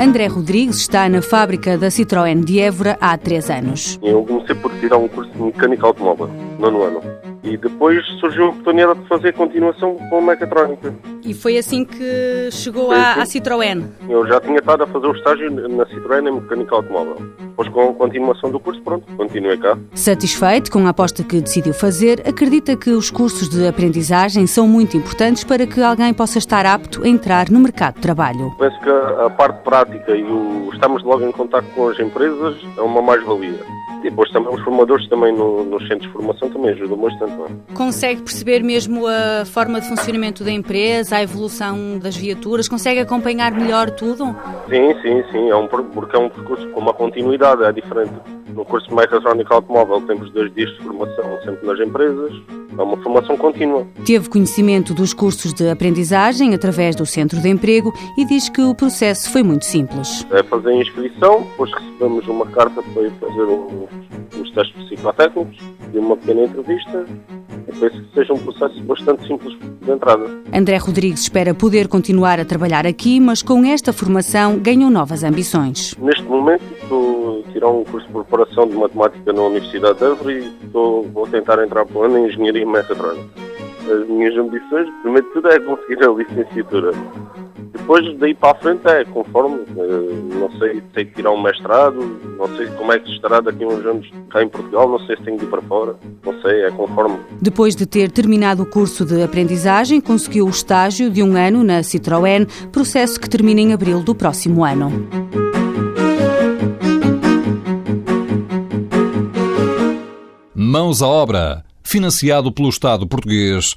André Rodrigues está na fábrica da Citroën de Évora há três anos. Eu comecei por tirar um curso de mecânica automóvel, nono ano. E depois surgiu a oportunidade de fazer continuação com mecatrónica. E foi assim que chegou à, à Citroën? Eu já tinha estado a fazer o estágio na Citroën em mecânica automóvel. Depois, com a continuação do curso, pronto, continuei cá. Satisfeito com a aposta que decidiu fazer, acredita que os cursos de aprendizagem são muito importantes para que alguém possa estar apto a entrar no mercado de trabalho. Penso que a parte prática e o estamos logo em contato com as empresas é uma mais-valia. E depois também os formadores também no, nos centros de formação também ajudam bastante. Consegue perceber mesmo a forma de funcionamento da empresa, a evolução das viaturas? Consegue acompanhar melhor tudo? Sim, sim, sim. É um, porque é um percurso com uma continuidade, é diferente. No curso de mecatrónica automóvel temos dois dias de formação sempre nas empresas. É uma formação contínua. Teve conhecimento dos cursos de aprendizagem através do centro de emprego e diz que o processo foi muito simples. É fazer a inscrição, depois recebemos uma carta para ir fazer os, os testes psicotécnicos e uma pequena entrevista. Eu penso que seja um processo bastante simples de entrada. André Rodrigues espera poder continuar a trabalhar aqui, mas com esta formação ganham novas ambições. Neste momento estou a tirar um curso de preparação de matemática na Universidade de Évora e estou, vou tentar entrar para o ano em engenharia mecatrónica. As minhas ambições, primeiro de tudo, é conseguir a licenciatura. Depois, daí para a frente, é conforme. eh, Não sei, tenho que tirar um mestrado, não sei como é que estará daqui a uns anos cá em Portugal, não sei se tenho de ir para fora, não sei, é conforme. Depois de ter terminado o curso de aprendizagem, conseguiu o estágio de um ano na Citroën, processo que termina em abril do próximo ano. Mãos à obra, financiado pelo Estado português